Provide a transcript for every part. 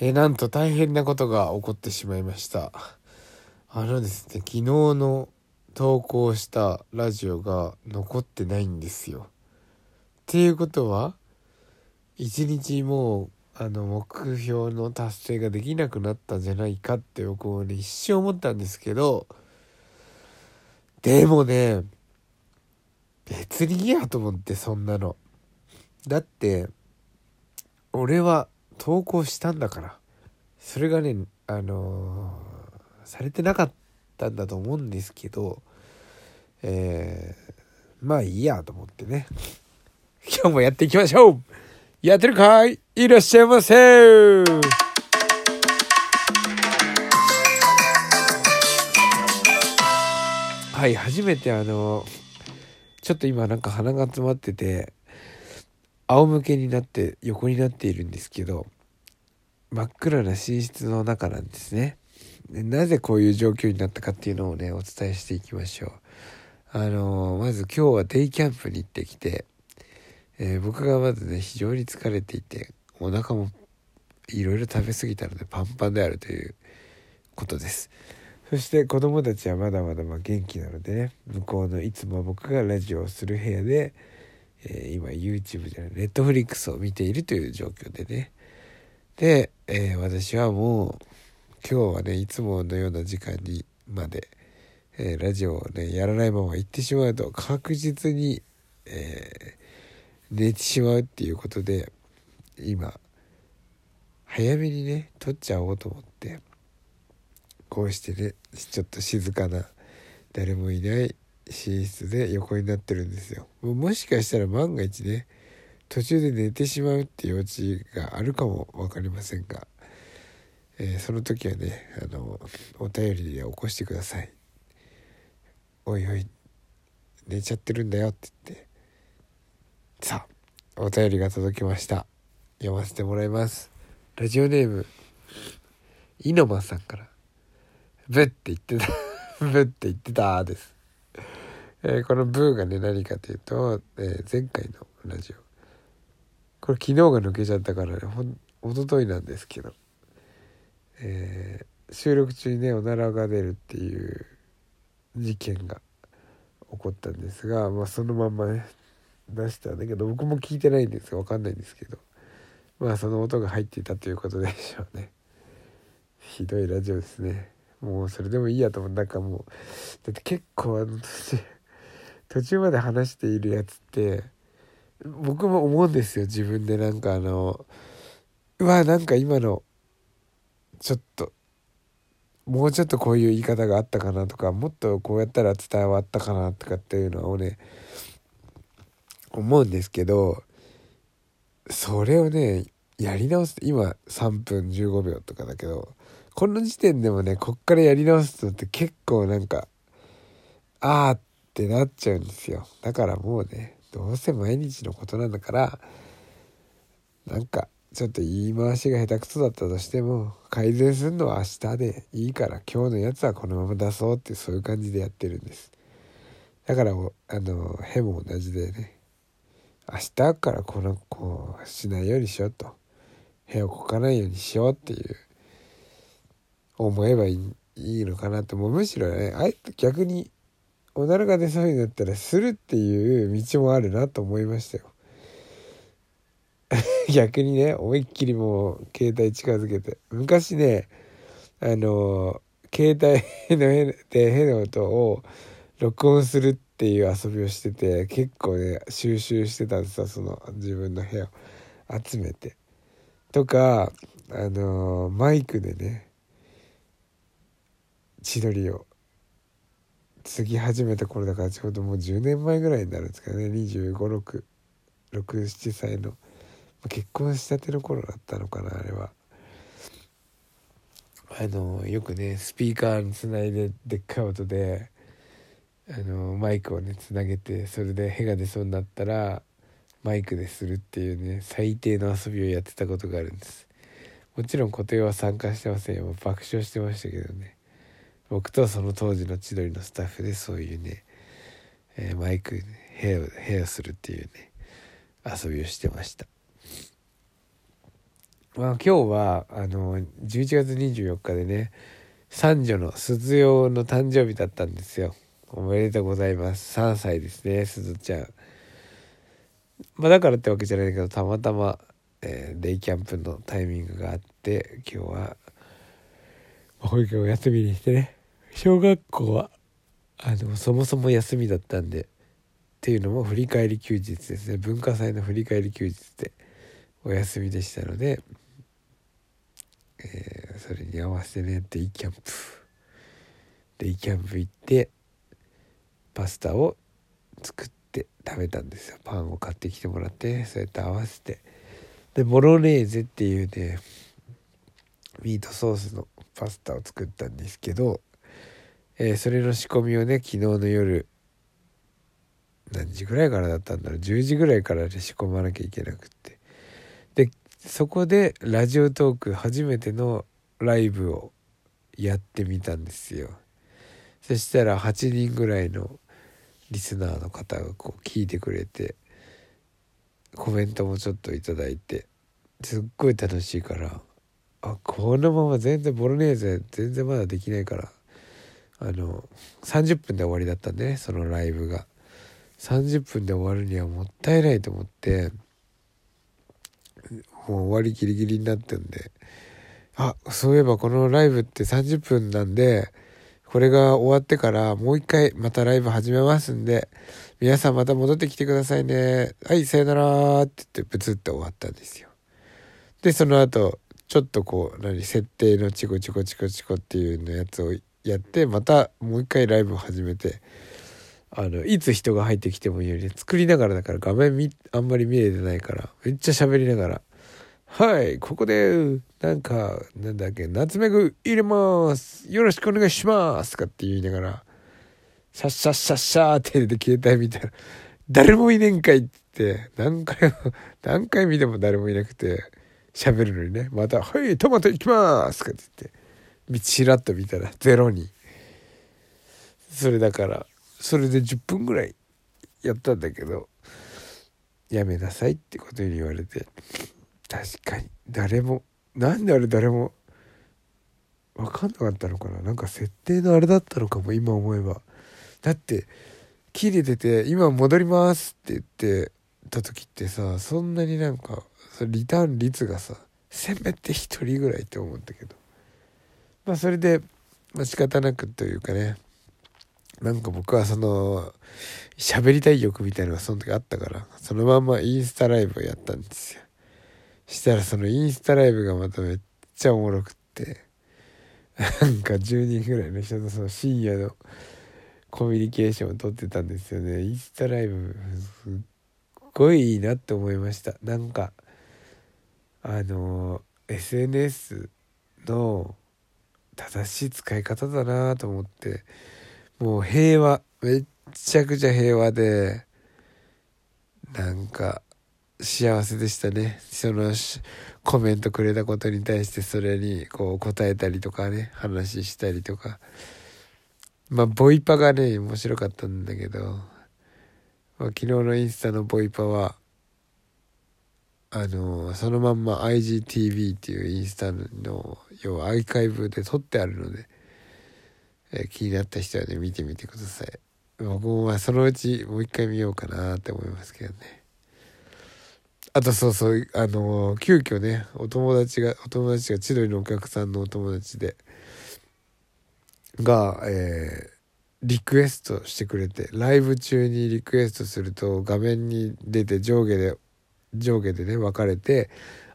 えーなんと大変なことが起こってしまいました。あのですね昨日の投稿したラジオが残ってないんですよ。っていうことは一日もうあの目標の達成ができなくなったんじゃないかって僕もね一瞬思ったんですけどでもね別にいいやと思ってそんなの。だって俺は投稿したんだから。それがねあのーされてなかったんだと思うんですけどえーまあいいやと思ってね。今日もやっていきましょう。やってるかい？いらっしゃいませ。はい初めてあのちょっと今なんか鼻が詰まってて仰向けになって横になっているんですけど真っ暗な寝室の中なんですね。でなぜこういう状況になったかっていうのをねお伝えしていきましょう。あのまず今日はデイキャンプに行ってきて、えー僕がまずね非常に疲れていてお腹もいろいろ食べ過ぎたのでパンパンであるということです。そして子供たちはまだまだまあ元気なのでね向こうのいつも僕がラジオをする部屋で、えー今 YouTube じゃない Netflix を見ているという状況でね。で、えー私はもう今日はねいつものような時間にまで、えーラジオをねやらないまま行ってしまうと確実に、え寝てしまうっていうことで今早めにね撮っちゃおうと思ってこうしてねちょっと静かな誰もいない寝室で横になってるんですよ。もしかしたら万が一ね途中で寝てしまうっていうオチがあるかも分かりませんが、えーその時はねあのお便りで起こしてください。おいおい寝ちゃってるんだよって言って。さあお便りが届きました。読ませてもらいます。ラジオネームイノマさんから。ブって言ってた。ブって言ってたです、えーこのブーがね何かというと、えー前回のラジオ。これ昨日が抜けちゃったからねほん一昨日なんですけど、えー収録中にねおならが出るっていう事件が起こったんですが、まあ、そのまんまね出したんだけど僕も聞いてないんですが分かんないんですけど。まあその音が入っていたということでしょうね。ひどいラジオですね。もうそれでもいいやと思う。なんかもうだって結構あの途中途中まで話しているやつって僕も思うんですよ自分で。なんかあのうわなんか今のちょっともうちょっとこういう言い方があったかなとかもっとこうやったら伝わったかなとかっていうのをね思うんですけどそれをねやり直す今3分15秒とかだけどこの時点でもねこっからやり直すのって結構なんかあーっってなっちゃうんですよ。だからもうねどうせ毎日のことなんだからなんかちょっと言い回しが下手くそだったとしても改善するのは明日でいいから今日のやつはこのまま出そうってそういう感じでやってるんです。だからあのへも同じでね明日からこのこうしないようにしようと部をこかないようにしようっていう思えばいいいいのかなってもう。むしろねあえて逆におならが出そうになったらするっていう道もあるなと思いましたよ。逆にね思いっきりもう携帯近づけて。昔ねあの携帯のへでへの音を録音するっていう遊びをしてて結構ね収集してたんですよその自分の部屋を。集めて。とかあのマイクでね千鳥を継ぎ始めた頃だからちょうどもう10年前ぐらいになるんですかね。2 5 6 67歳の結婚したての頃だったのかなあれは。あのよくねスピーカーにつないででっかい音であのマイクをねつなげてそれで屁が出そうになったらマイクでするっていうね最低の遊びをやってたことがあるんです。もちろん固定は参加してませんよ。爆笑してましたけどね。僕とその当時の千鳥のスタッフでそういうね、えーマイクで部屋をするっていうね遊びをしてました。まあ今日はあの11月24日でね三女の鈴代の誕生日だったんですよ。おめでとうございます。3歳ですね鈴ちゃん。まあだからってわけじゃないけどたまたま、えー、デイキャンプのタイミングがあって今日は保育園を休みにしてね。小学校はあのそもそも休みだったんでっていうのも振り返り休日ですね。文化祭の振り返り休日でお休みでしたので、えー、それに合わせてねデイキャンプ。デイキャンプ行ってパスタを作って食べたんですよ。パンを買ってきてもらってそうやって合わせて。でボロネーゼっていうねミートソースのパスタを作ったんですけど、えー、それの仕込みをね昨日の夜何時ぐらいからだったんだろう。10時ぐらいからで仕込まなきゃいけなくって。でそこでラジオトーク初めてのライブをやってみたんですよ。そしたら8人ぐらいのリスナーの方がこう聞いてくれてコメントもちょっと頂いてすっごい楽しいからあこのまま全然ボロネーゼ全然まだできないからあの30分で終わりだったんでねそのライブが。30分で終わるにはもったいないと思ってもう終わりギリギリになってんで。あそういえばこのライブって30分なんでこれが終わってからもう一回またライブ始めますんで皆さんまた戻ってきてくださいね。はいさよならって言ってブツって終わったんですよ。でその後ちょっとこう何設定のチコチコチコチコっていうのやつをやってまたもう一回ライブを始めてあのいつ人が入ってきてもいいように作りながらだから画面みあんまり見れてないからめっちゃ喋りながら「はいここでなんかなんだっけ夏目具入れますよろしくお願いします」とかって言いながら「シャッシャッシャッシャー」ってで携帯見たら「誰もいねんかい」って何回も何回見ても誰もいなくて喋るのにねまた「はいトマトいきます」とかって言って。ちらっと見たらゼロに。それだからそれで10分ぐらいやったんだけどやめなさいってことに言われて。確かに。誰もなんであれ誰も分かんなかったのかな。なんか設定のあれだったのかも今思えば。だって切れてて「今戻ります」って言ってた時ってさそんなになんかリターン率がさせめて1人ぐらいって思ったけど。まあそれで、まあ、仕方なくというかね。なんか僕はその喋りたい欲みたいのがその時あったからそのまんまインスタライブをやったんですよ。したらそのインスタライブがまためっちゃおもろくってなんか10人ぐらいの人とその深夜のコミュニケーションをとってたんですよね。インスタライブすっごいいいなって思いました。なんかあの SNS の正しい使い方だなと思って。もう平和。めっちゃくちゃ平和で。なんか幸せでしたね。そのコメントくれたことに対してそれにこう答えたりとかね。話したりとか。まあボイパがね面白かったんだけど、まあ、昨日のインスタのボイパはあのそのまんま IGTV っていうインスタの要はアーカイブで撮ってあるのでえ、気になった人はね見てみてください。僕もまあそのうちもう一回見ようかなって思いますけどね。あとそうそうあのー、急遽ねお友達がお友達が千鳥のお客さんのお友達でがえー、リクエストしてくれてライブ中にリクエストすると画面に出て上下で上下でね分かれて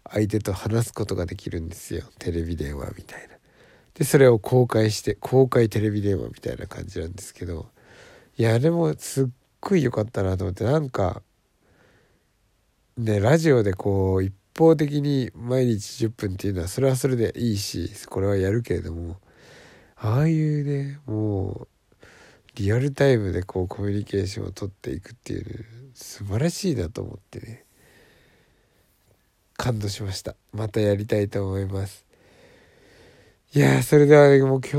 相手と話すことができるんですよテレビ電話みたいな。でそれを公開して公開テレビ電話みたいな感じなんですけどいやでもすっごい良かったなと思ってなんかねラジオでこう一方的に毎日10分っていうのはそれはそれでいいしこれはやるけれどもああいうねもうリアルタイムでこうコミュニケーションをとっていくっていう素晴らしいなと思ってね感動しました。またやりたいと思います。いやそれでは、ね、もう今日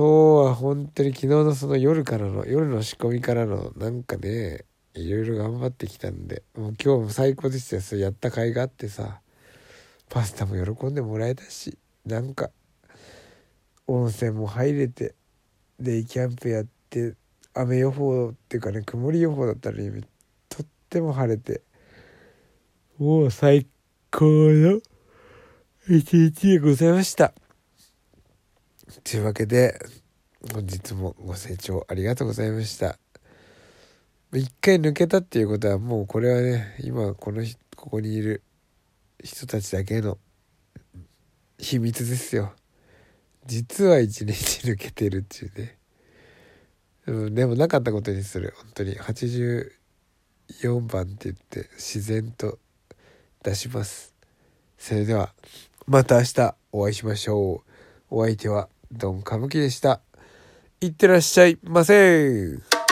は本当に昨日のその夜からの夜の仕込みからのなんかねいろいろ頑張ってきたんでもう今日も最高でしたよ。それやった甲斐があってさパスタも喜んでもらえたしなんか温泉も入れてデイキャンプやって雨予報っていうかね曇り予報だったのにとっても晴れてもう最高の一日でございました。というわけで本日もご清聴ありがとうございました。一回抜けたっていうことはもうこれはね今このここにいる人たちだけの秘密ですよ。実は一日抜けてるっていうね、うん、でもなかったことにする。本当に。84番って言って自然と出します。それではまた明日お会いしましょう。お相手はドン歌舞伎でした。いってらっしゃいませ。